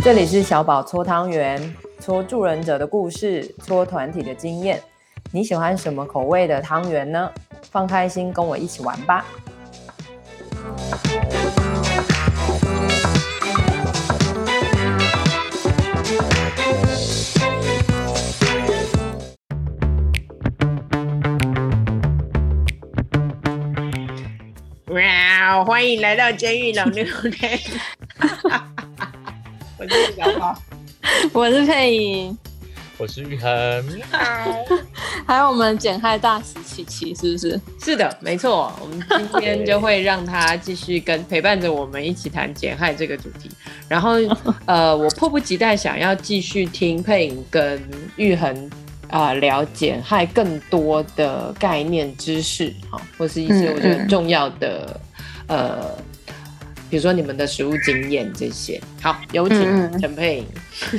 这里是小宝搓汤圆，搓助人者的故事，搓团体的经验。你喜欢什么口味的汤圆呢？放开心，跟我一起玩吧！哇！欢迎来到监狱老六天。我是小宝，我是佩影，我是玉恒。还有我们减害大使琪琪，是不是？是的，没错。我们今天就会让他继续跟陪伴着我们一起谈减害这个主题。然后，呃，我迫不及待想要继续听佩颖跟玉恒啊、呃、聊减害更多的概念知识，哈，或是一些我觉得很重要的、嗯嗯、呃。比如说你们的实务经验这些，好，有请陈佩颖。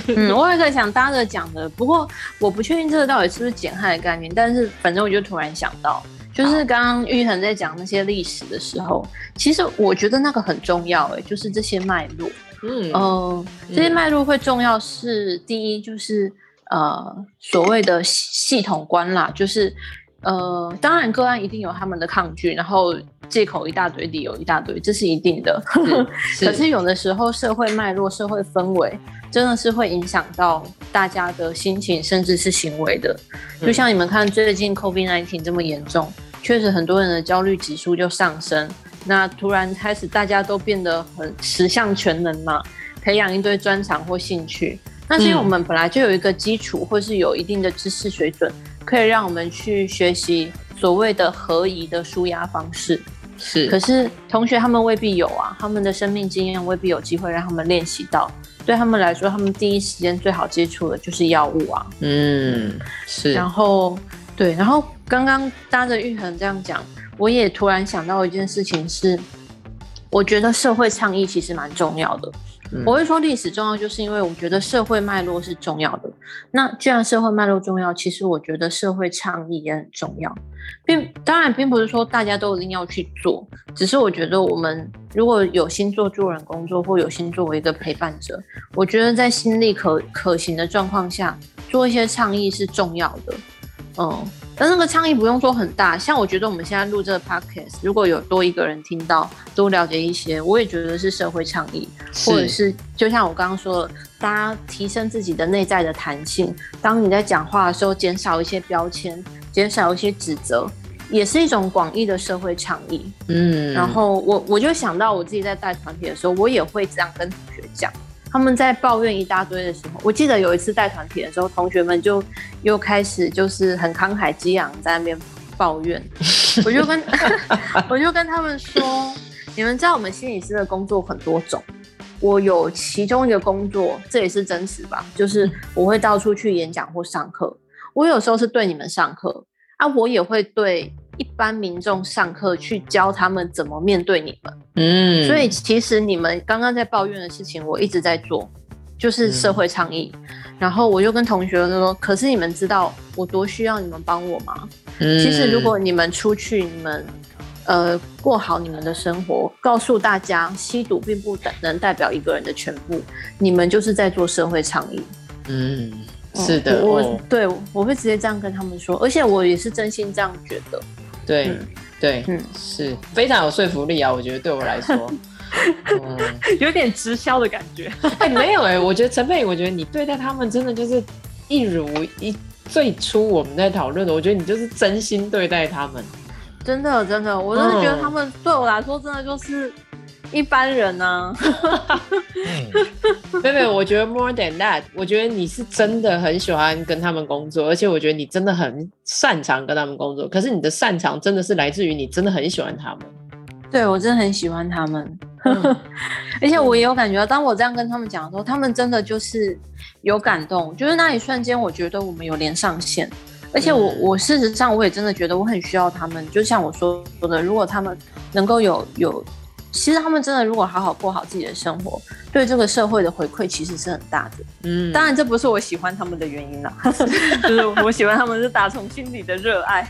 嗯，我也在想搭着讲的，不过我不确定这个到底是不是减害的概念，但是反正我就突然想到，就是刚刚玉恒在讲那些历史的时候，其实我觉得那个很重要，哎，就是这些脉络。嗯，呃，这些脉络会重要是第一，就是呃所谓的系统观啦，就是。呃，当然个案一定有他们的抗拒，然后借口一大堆，理由一大堆，这是一定的。是可是有的时候社会脉络、社会氛围真的是会影响到大家的心情，甚至是行为的。就像你们看最近 COVID-19 这么严重，确实很多人的焦虑指数就上升。那突然开始大家都变得很十项全能嘛，培养一堆专长或兴趣。那是因为我们本来就有一个基础，或是有一定的知识水准。可以让我们去学习所谓的合宜的舒压方式，是。可是同学他们未必有啊，他们的生命经验未必有机会让他们练习到。对他们来说，他们第一时间最好接触的就是药物啊。嗯，是。然后，对，然后刚刚搭着玉恒这样讲，我也突然想到一件事情是，我觉得社会倡议其实蛮重要的。我会说历史重要，就是因为我觉得社会脉络是重要的。那既然社会脉络重要，其实我觉得社会倡议也很重要，并当然并不是说大家都一定要去做，只是我觉得我们如果有心做助人工作，或有心作为一个陪伴者，我觉得在心力可可行的状况下，做一些倡议是重要的。嗯。但那个倡议不用说很大，像我觉得我们现在录这个 podcast，如果有多一个人听到，多了解一些，我也觉得是社会倡议，或者是就像我刚刚说的，大家提升自己的内在的弹性。当你在讲话的时候，减少一些标签，减少一些指责，也是一种广义的社会倡议。嗯，然后我我就想到我自己在带团体的时候，我也会这样跟同学讲。他们在抱怨一大堆的时候，我记得有一次带团体的时候，同学们就又开始就是很慷慨激昂在那边抱怨，我就跟 我就跟他们说，你们知道我们心理师的工作很多种，我有其中一个工作，这也是真实吧，就是我会到处去演讲或上课，我有时候是对你们上课啊，我也会对。一般民众上课去教他们怎么面对你们，嗯，所以其实你们刚刚在抱怨的事情，我一直在做，就是社会倡议。嗯、然后我就跟同学说：“可是你们知道我多需要你们帮我吗？嗯、其实如果你们出去，你们呃过好你们的生活，告诉大家吸毒并不等能代表一个人的全部，你们就是在做社会倡议。”嗯，是的，我，我对我会直接这样跟他们说，而且我也是真心这样觉得。对，嗯、对，嗯，是非常有说服力啊！我觉得对我来说，嗯、有点直销的感觉。哎、欸，没有哎、欸，我觉得陈佩，我觉得你对待他们真的就是一如一最初我们在讨论的，我觉得你就是真心对待他们。真的，真的，我真的觉得他们对我来说真的就是。一般人呢、啊？没有没有，我觉得 more than that，我觉得你是真的很喜欢跟他们工作，而且我觉得你真的很擅长跟他们工作。可是你的擅长真的是来自于你真的很喜欢他们。对，我真的很喜欢他们，嗯、而且我也有感觉到，当我这样跟他们讲的时候，他们真的就是有感动。就是那一瞬间，我觉得我们有连上线，而且我我事实上我也真的觉得我很需要他们。就像我说说的，如果他们能够有有。其实他们真的如果好好过好自己的生活，对这个社会的回馈其实是很大的。嗯，当然这不是我喜欢他们的原因啦，就是我喜欢他们是打从心底的热爱。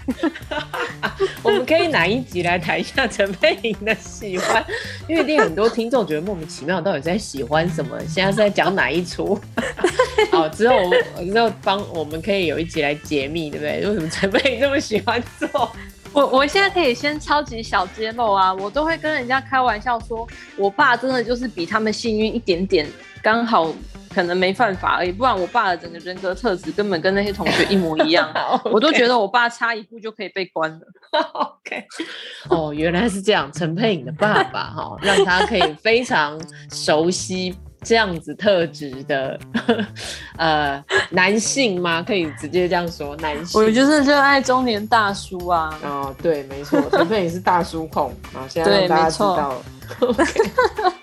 我们可以哪一集来谈一下陈佩莹的喜欢？因为一定很多听众觉得莫名其妙，到底在喜欢什么？现在是在讲哪一出？好，之后我之后帮我们可以有一集来解密，对不对？为什么陈佩莹这么喜欢做？我我现在可以先超级小揭露啊，我都会跟人家开玩笑说，我爸真的就是比他们幸运一点点，刚好可能没犯法而已，不然我爸的整个人格特质根本跟那些同学一模一样，Okay. 我都觉得我爸差一步就可以被关了。OK，哦，原来是这样，陈佩颖的爸爸哈，让他可以非常熟悉。这样子特质的，呃，男性吗？可以直接这样说，男性。我就是热爱中年大叔啊。哦，对，没错，陈佩颖是大叔控啊，现在让大家知道了。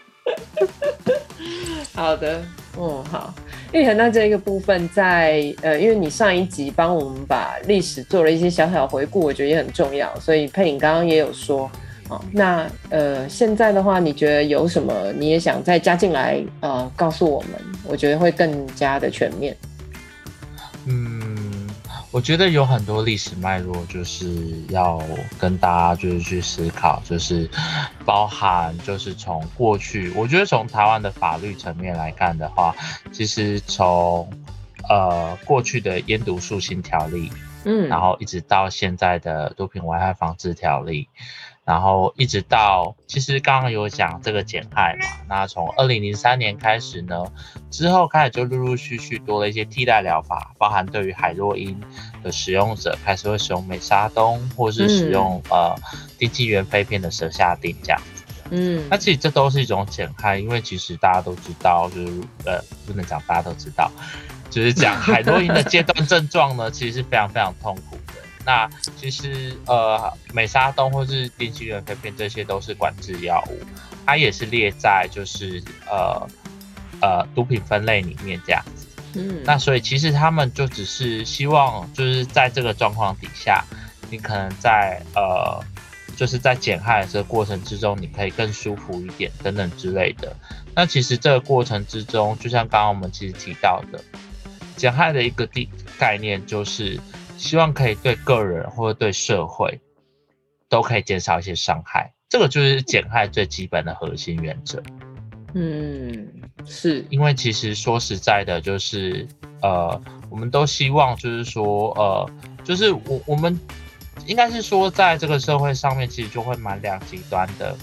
好的，哦，好。玉恒，那这一个部分在呃，因为你上一集帮我们把历史做了一些小小回顾，我觉得也很重要，所以佩颖刚刚也有说。哦，那呃，现在的话，你觉得有什么你也想再加进来呃，告诉我们？我觉得会更加的全面。嗯，我觉得有很多历史脉络，就是要跟大家就是去思考，就是包含就是从过去，我觉得从台湾的法律层面来看的话，其实从呃过去的烟毒肃清条例，嗯，然后一直到现在的毒品危害防治条例。然后一直到，其实刚刚有讲这个减害嘛，那从二零零三年开始呢，之后开始就陆陆续续多了一些替代疗法，包含对于海洛因的使用者开始会使用美沙酮，或是使用、嗯、呃丁基元肺片的舌下定这样子。嗯，那其实这都是一种减害，因为其实大家都知道，就是呃不能讲大家都知道，就是讲海洛因的阶段症状呢，其实是非常非常痛苦的。那其实呃，美沙酮或是丁基元肺片，这些都是管制药物，它也是列在就是呃呃毒品分类里面这样子。嗯，那所以其实他们就只是希望就是在这个状况底下，你可能在呃就是在减害的这个过程之中，你可以更舒服一点等等之类的。那其实这个过程之中，就像刚刚我们其实提到的，减害的一个地概念就是。希望可以对个人或者对社会都可以减少一些伤害，这个就是减害最基本的核心原则。嗯，是因为其实说实在的，就是呃，我们都希望就是说呃，就是我我们应该是说，在这个社会上面，其实就会蛮两极端的，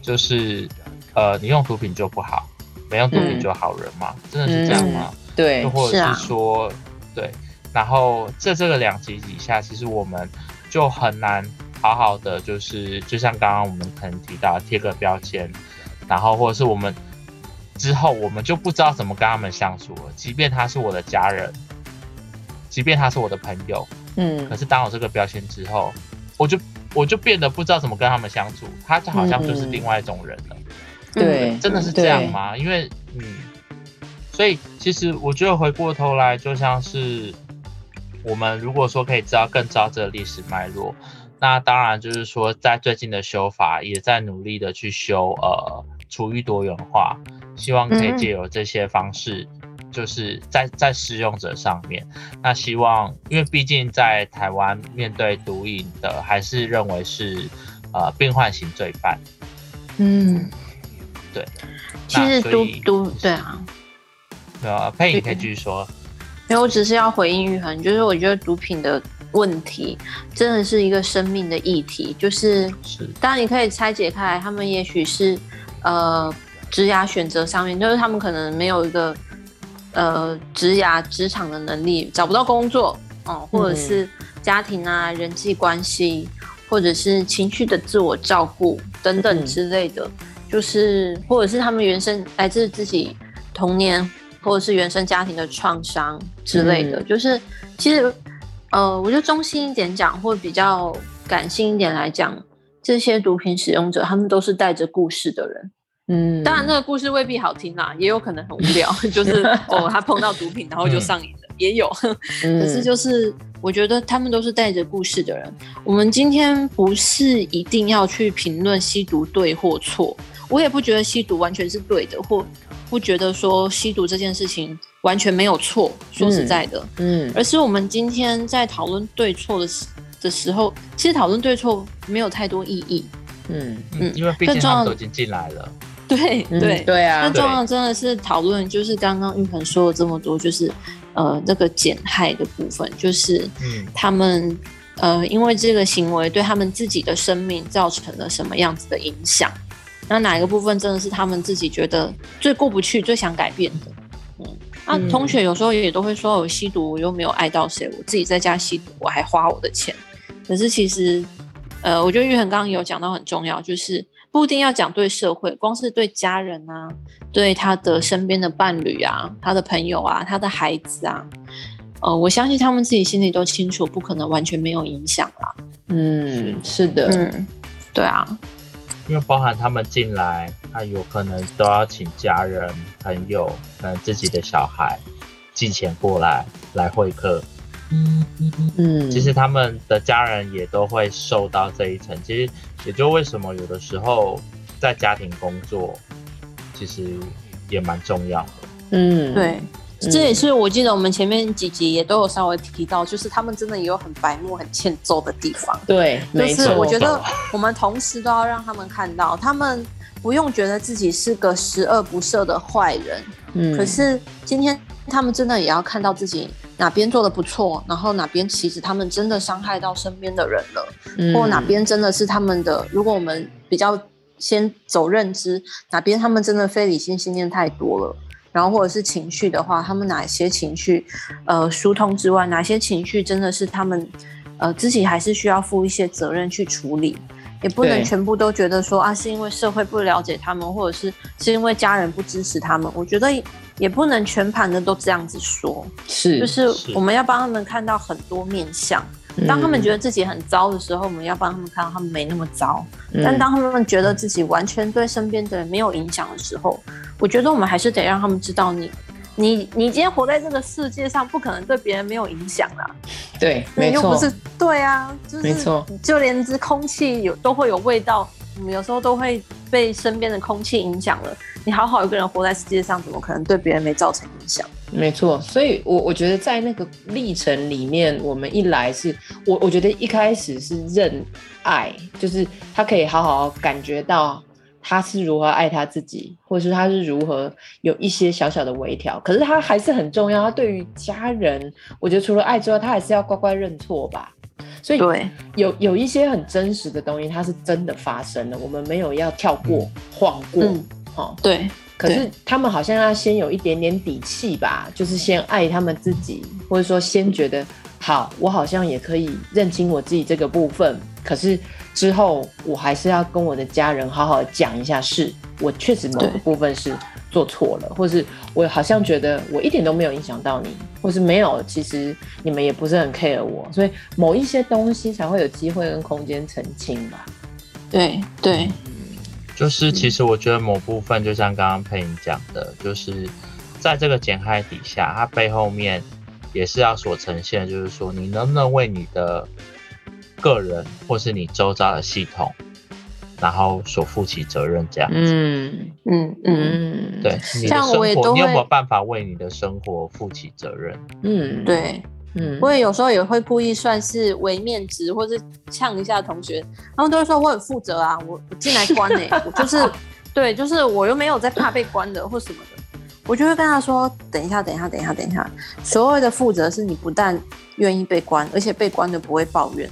就是呃，你用毒品就不好，没用毒品就好人嘛，嗯、真的是这样吗？嗯、对，又或者是说，对。然后在这个两极底下，其实我们就很难好好的，就是就像刚刚我们可能提到贴个标签，然后或者是我们之后我们就不知道怎么跟他们相处了。即便他是我的家人，即便他是我的朋友，嗯，可是当我这个标签之后，我就我就变得不知道怎么跟他们相处，他就好像就是另外一种人了。嗯、对，真的是这样吗？因为嗯，所以其实我觉得回过头来就像是。我们如果说可以知道更知道这个历史脉络，那当然就是说，在最近的修法也在努力的去修呃处遇多元化，希望可以借由这些方式，就是在在使用者上面，那希望因为毕竟在台湾面对毒瘾的还是认为是呃病患型罪犯，嗯，对，其实毒毒对啊，呃佩影可以继续说。因为我只是要回应玉恒，就是我觉得毒品的问题真的是一个生命的议题，就是，是当然你可以拆解开来，他们也许是呃职涯选择上面，就是他们可能没有一个呃职涯职场的能力，找不到工作哦、呃，或者是家庭啊、嗯、人际关系，或者是情绪的自我照顾等等之类的，嗯、就是或者是他们原生来自自己童年。或者是原生家庭的创伤之类的，嗯、就是其实，呃，我觉得中心一点讲，或比较感性一点来讲，这些毒品使用者，他们都是带着故事的人。嗯，当然，那个故事未必好听啦，也有可能很无聊，就是 哦，他碰到毒品，然后就上瘾了，嗯、也有，可是就是我觉得他们都是带着故事的人。我们今天不是一定要去评论吸毒对或错，我也不觉得吸毒完全是对的，或不觉得说吸毒这件事情完全没有错。说实在的，嗯，而是我们今天在讨论对错的时的时候，其实讨论对错没有太多意义。嗯嗯，因为毕竟他们都已经进来了。对对对啊！那重要真的是讨论，就是刚刚玉恒说了这么多，就是呃那个减害的部分，就是他们呃因为这个行为对他们自己的生命造成了什么样子的影响？那哪一个部分真的是他们自己觉得最过不去、最想改变的？嗯，那同学有时候也都会说，我吸毒我又没有爱到谁，我自己在家吸毒我还花我的钱。可是其实呃，我觉得玉恒刚刚有讲到很重要，就是。不一定要讲对社会，光是对家人啊，对他的身边的伴侣啊，他的朋友啊，他的孩子啊，呃，我相信他们自己心里都清楚，不可能完全没有影响啦。嗯，是的，嗯，对啊，因为包含他们进来，他有可能都要请家人、朋友，可能自己的小孩寄钱过来来会客。嗯嗯，其实他们的家人也都会受到这一层。其实也就为什么有的时候在家庭工作，其实也蛮重要的。嗯，对，这也是我记得我们前面几集也都有稍微提到，就是他们真的也有很白目、很欠揍的地方。对，就是我觉得 我们同时都要让他们看到，他们不用觉得自己是个十恶不赦的坏人。嗯，可是今天他们真的也要看到自己。哪边做的不错，然后哪边其实他们真的伤害到身边的人了，嗯、或哪边真的是他们的。如果我们比较先走认知，哪边他们真的非理性信念太多了，然后或者是情绪的话，他们哪些情绪呃疏通之外，哪些情绪真的是他们呃自己还是需要负一些责任去处理，也不能全部都觉得说啊是因为社会不了解他们，或者是是因为家人不支持他们。我觉得。也不能全盘的都这样子说，是，就是我们要帮他们看到很多面相。当他们觉得自己很糟的时候，我们要帮他们看到他们没那么糟。但当他们觉得自己完全对身边的人没有影响的时候，我觉得我们还是得让他们知道你，你，你你今天活在这个世界上，不可能对别人没有影响啊。对，没错，又不是对啊，就是没错，就连这空气有都会有味道，我们有时候都会被身边的空气影响了。你好好一个人活在世界上，怎么可能对别人没造成影响？没错，所以，我我觉得在那个历程里面，我们一来是我我觉得一开始是认爱，就是他可以好好感觉到他是如何爱他自己，或者是他是如何有一些小小的微调。可是他还是很重要，他对于家人，我觉得除了爱之外，他还是要乖乖认错吧。所以对有有一些很真实的东西，它是真的发生了，我们没有要跳过、嗯、晃过。嗯哦，对，可是他们好像要先有一点点底气吧，就是先爱他们自己，或者说先觉得好，我好像也可以认清我自己这个部分。可是之后我还是要跟我的家人好好讲一下，是我确实某个部分是做错了，或是我好像觉得我一点都没有影响到你，或是没有，其实你们也不是很 care 我，所以某一些东西才会有机会跟空间澄清吧。对对。就是，其实我觉得某部分，就像刚刚佩颖讲的，就是在这个减害底下，它背后面也是要所呈现，就是说你能不能为你的个人或是你周遭的系统，然后所负起责任，这样子。嗯嗯嗯，对，你的生活，你有没有办法为你的生活负起责任？嗯，对。嗯，我也有时候也会故意算是微面值，或是呛一下同学，他们都会说我很负责啊，我我进来关呢、欸，我就是对，就是我又没有在怕被关的或什么的，我就会跟他说，等一下，等一下，等一下，等一下，所谓的负责是你不但愿意被关，而且被关的不会抱怨。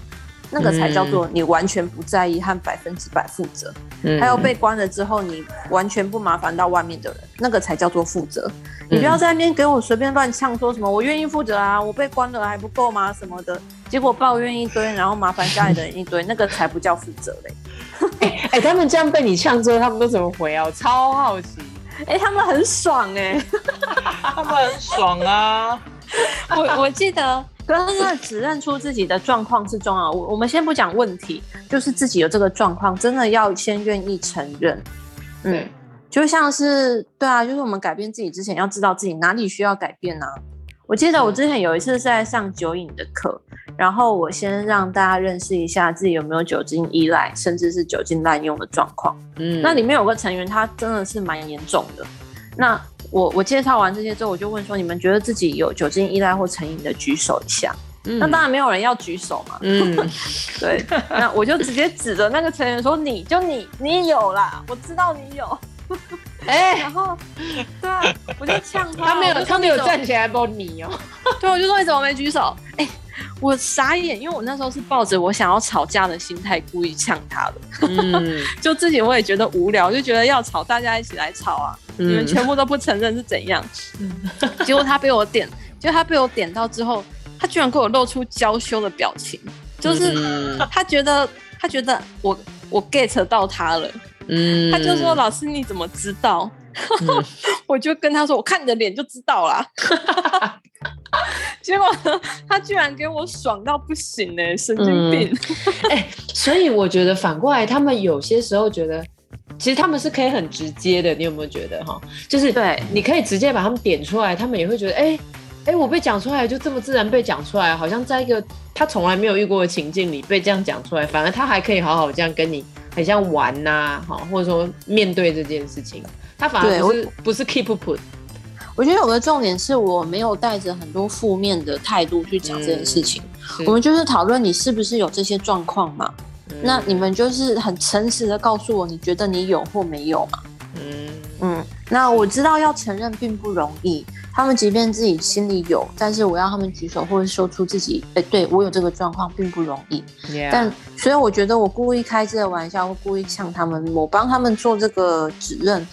那个才叫做你完全不在意和百分之百负责，嗯、还有被关了之后你完全不麻烦到外面的人，那个才叫做负责。嗯、你不要在那边给我随便乱呛，说什么我愿意负责啊，我被关了还不够吗？什么的，结果抱怨一堆，然后麻烦家里的人一堆，那个才不叫负责嘞。哎、欸欸，他们这样被你呛之后，他们都怎么回啊？我超好奇。哎、欸，他们很爽哎、欸，他们很爽啊。我我记得。刚刚只认出自己的状况是重要。我我们先不讲问题，就是自己有这个状况，真的要先愿意承认。嗯，就像是对啊，就是我们改变自己之前，要知道自己哪里需要改变啊。我记得我之前有一次是在上酒瘾的课，然后我先让大家认识一下自己有没有酒精依赖，甚至是酒精滥用的状况。嗯，那里面有个成员他真的是蛮严重的。那我我介绍完这些之后，我就问说：你们觉得自己有酒精依赖或成瘾的举手一下。嗯、那当然没有人要举手嘛。嗯，对。那我就直接指着那个成员说：你就你你有啦，我知道你有。哎、欸，然后，对啊，我就呛他，他没有，他没有站起来帮你哦。对，我就说你怎么没举手？哎、欸，我傻眼，因为我那时候是抱着我想要吵架的心态故意呛他的。嗯，就自己我也觉得无聊，就觉得要吵，大家一起来吵啊！嗯、你们全部都不承认是怎样？嗯，结果他被我点，就他被我点到之后，他居然给我露出娇羞的表情，就是 他觉得他觉得我我 get 到他了。嗯，他就说：“老师，你怎么知道？”嗯、我就跟他说：“我看你的脸就知道啦。”结果他居然给我爽到不行呢、欸，神经病！哎、嗯欸，所以我觉得反过来，他们有些时候觉得，其实他们是可以很直接的。你有没有觉得哈？就是对，你可以直接把他们点出来，他们也会觉得，哎、欸、哎、欸，我被讲出来就这么自然被讲出来，好像在一个他从来没有遇过的情境里被这样讲出来，反而他还可以好好这样跟你。很像玩呐、啊，哈，或者说面对这件事情，他反而不是不是 keep put。我觉得有个重点是我没有带着很多负面的态度去讲这件事情，嗯、我们就是讨论你是不是有这些状况嘛，嗯、那你们就是很诚实的告诉我，你觉得你有或没有嘛？嗯嗯，那我知道要承认并不容易。他们即便自己心里有，但是我要他们举手或者说出自己，哎、欸，对我有这个状况，并不容易。但所以我觉得我故意开这个玩笑，或故意呛他们，我帮他们做这个指认，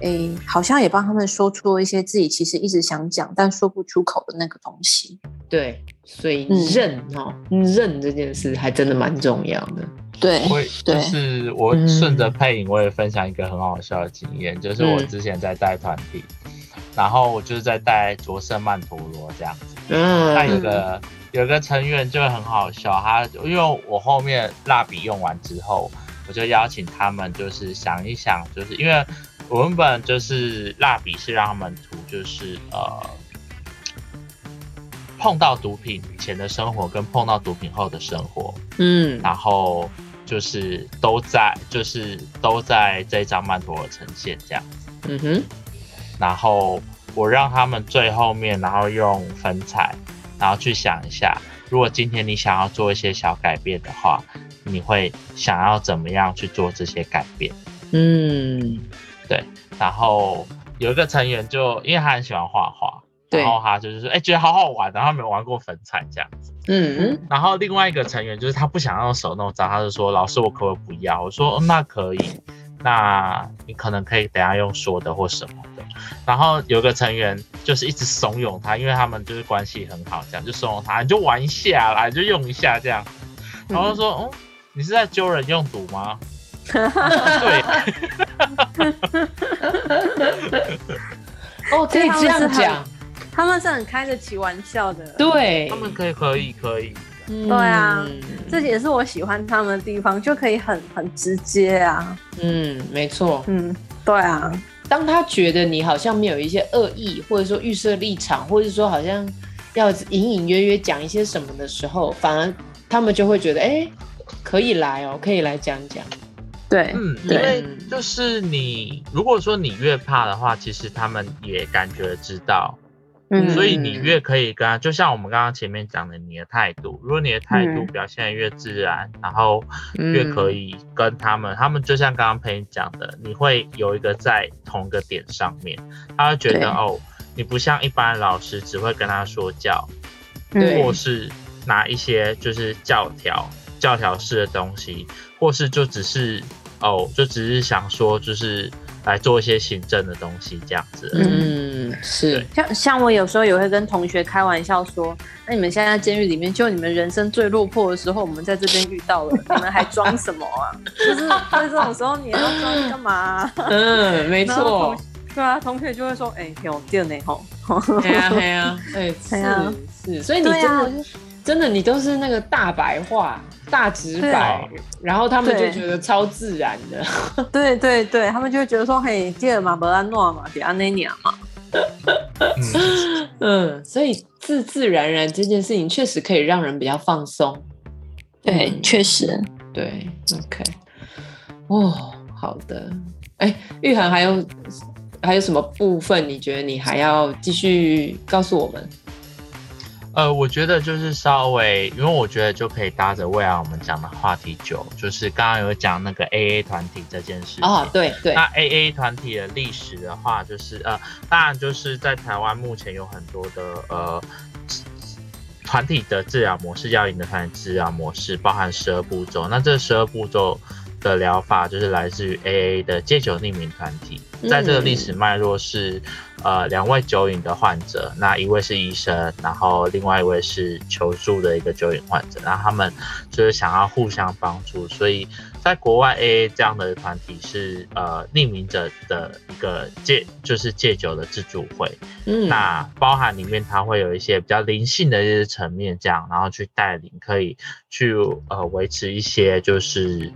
哎、欸，好像也帮他们说出了一些自己其实一直想讲但说不出口的那个东西。对，所以认哦，嗯、认这件事还真的蛮重要的。对，会就是我顺着配音，我也分享一个很好笑的经验，嗯、就是我之前在带团体。然后我就是在带卓圣曼陀罗这样子，嗯，那有个有个成员就很好笑，他因为我后面蜡笔用完之后，我就邀请他们就是想一想，就是因为我原本就是蜡笔是让他们涂，就是呃碰到毒品前的生活跟碰到毒品后的生活，嗯，然后就是都在就是都在这张曼陀罗呈现这样子，嗯哼。然后我让他们最后面，然后用粉彩，然后去想一下，如果今天你想要做一些小改变的话，你会想要怎么样去做这些改变？嗯，对。然后有一个成员就因为他很喜欢画画，然后他就是说，哎，觉得好好玩，然后没有玩过粉彩这样子。嗯嗯。然后另外一个成员就是他不想用手弄脏，他就说，老师我可不可以不要？我说，那可以。那你可能可以等下用说的或什么的，然后有个成员就是一直怂恿他，因为他们就是关系很好，这样就怂恿他，你就玩一下啦，你就用一下这样，然后说，嗯，你是在揪人用毒吗？对，哦，可以这样讲，他们是很开得起玩笑的，对，他们可以，可以，可以。嗯、对啊，这也是我喜欢他们的地方，就可以很很直接啊。嗯，没错。嗯，对啊。当他觉得你好像没有一些恶意，或者说预设立场，或者说好像要隐隐约约讲一些什么的时候，反而他们就会觉得，哎，可以来哦，可以来讲讲。对，嗯，因为就是你，如果说你越怕的话，其实他们也感觉知道。嗯，所以你越可以跟他，就像我们刚刚前面讲的，你的态度，如果你的态度表现得越自然，嗯、然后越可以跟他们，嗯、他们就像刚刚陪你讲的，你会有一个在同一个点上面，他会觉得哦，你不像一般老师只会跟他说教，或是拿一些就是教条、教条式的东西，或是就只是哦，就只是想说就是。来做一些行政的东西，这样子。嗯，是。像像我有时候也会跟同学开玩笑说，那你们现在在监狱里面，就你们人生最落魄的时候，我们在这边遇到了，你们还装什么啊？就是在这种时候，你要装干嘛、啊？嗯，没错。对啊，同学就会说，哎、欸，有电呢，吼。对啊，对啊，哎，是是。所以你真的、啊、真的，你都是那个大白话。大直白，然后他们就觉得超自然的。对对对，他们就会觉得说：“嘿，这个嘛不安诺嘛，比安内尼嘛。”嗯嗯，所以自自然然这件事情确实可以让人比较放松。对，确实，对，OK。哦，好的。哎，玉涵还有还有什么部分？你觉得你还要继续告诉我们？呃，我觉得就是稍微，因为我觉得就可以搭着未来我们讲的话题九，就是刚刚有讲那个 AA 团体这件事情。哦，对对。那 AA 团体的历史的话，就是呃，当然就是在台湾目前有很多的呃团体的治疗模式，药瘾的团体治疗模式，包含十二步骤。那这十二步骤的疗法就是来自于 AA 的戒酒匿名团体，在这个历史脉络是。呃，两位酒瘾的患者，那一位是医生，然后另外一位是求助的一个酒瘾患者，那他们就是想要互相帮助，所以在国外 AA 这样的团体是呃匿名者的一个戒，就是戒酒的自助会，嗯，那包含里面它会有一些比较灵性的一些层面，这样，然后去带领，可以去呃维持一些就是。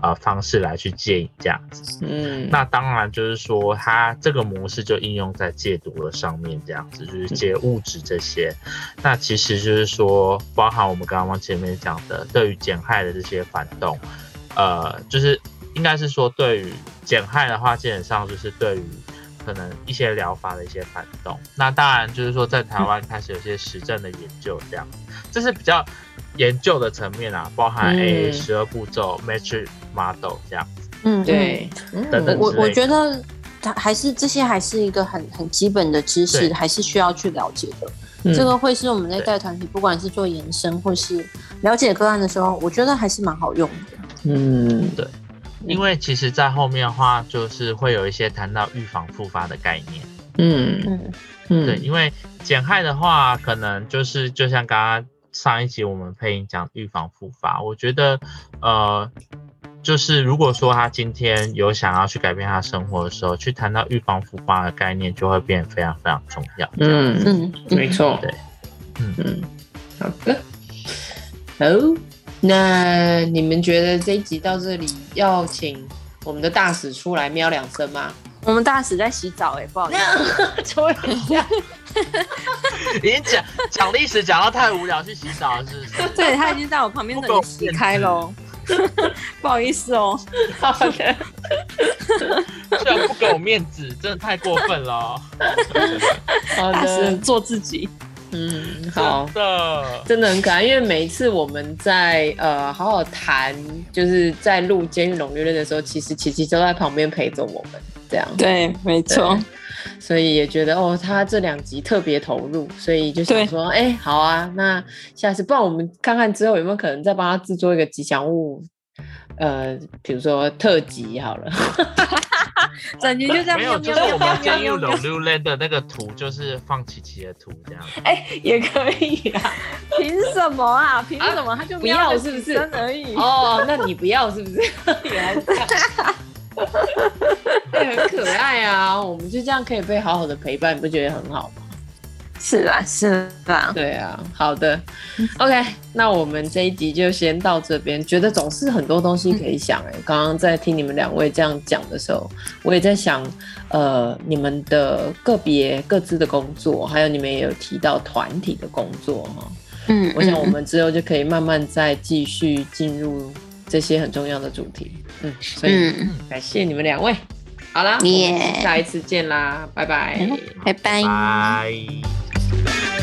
呃，方式来去戒瘾这样子，嗯，那当然就是说，它这个模式就应用在戒毒的上面，这样子就是戒物质这些。嗯、那其实就是说，包含我们刚刚前面讲的，对于减害的这些反动，呃，就是应该是说，对于减害的话，基本上就是对于可能一些疗法的一些反动。那当然就是说，在台湾开始有些实证的研究，这样，这是比较研究的层面啊，包含 AA 十二步骤 Matrix model 这样子，嗯，对，等等，我我觉得它还是这些还是一个很很基本的知识，还是需要去了解的。嗯、这个会是我们在带团体，不管是做延伸或是了解个案的时候，我觉得还是蛮好用的。嗯，对，因为其实，在后面的话，就是会有一些谈到预防复发的概念。嗯嗯嗯，对，因为减害的话，可能就是就像刚刚上一集我们配音讲预防复发，我觉得呃。就是如果说他今天有想要去改变他生活的时候，去谈到预防复发的概念，就会变得非常非常重要。嗯嗯，没错，对，嗯嗯，好的，好，那你们觉得这一集到这里要请我们的大使出来喵两声吗？我们大使在洗澡哎、欸，不好意思，抽一下。已经讲讲历史讲到太无聊，去洗澡了是不是？对，他已经在我旁边等你洗开喽。不好意思哦，好的，居然不给我面子，真的太过分了。好的，做自己。嗯，好的，真的很可爱。因为每一次我们在呃好好谈，就是在录《监狱龙略论》的时候，其实琪琪都在旁边陪着我们，这样。对，没错。所以也觉得哦，他这两集特别投入，所以就想说，哎、欸，好啊，那下次不然我们看看之后有没有可能再帮他制作一个吉祥物，呃，比如说特辑好了，整集就这样。没有，就是我们监狱冗略论的那个图，就是放琪琪的图这样。哎、欸，也可以啊。凭什么啊？凭什么？他就不要是不是？而已。哦，那你不要是不是？原来 很可爱啊！我们就这样可以被好好的陪伴，你不觉得很好吗？是啊，是啊，对啊。好的，OK，那我们这一集就先到这边。觉得总是很多东西可以想哎、欸。刚刚在听你们两位这样讲的时候，我也在想，呃，你们的个别各自的工作，还有你们也有提到团体的工作哈。嗯，我想我们之后就可以慢慢再继续进入。这些很重要的主题，嗯，所以、嗯、感谢你们两位。好啦，yeah. 我们下一次见啦，拜拜，拜拜。拜。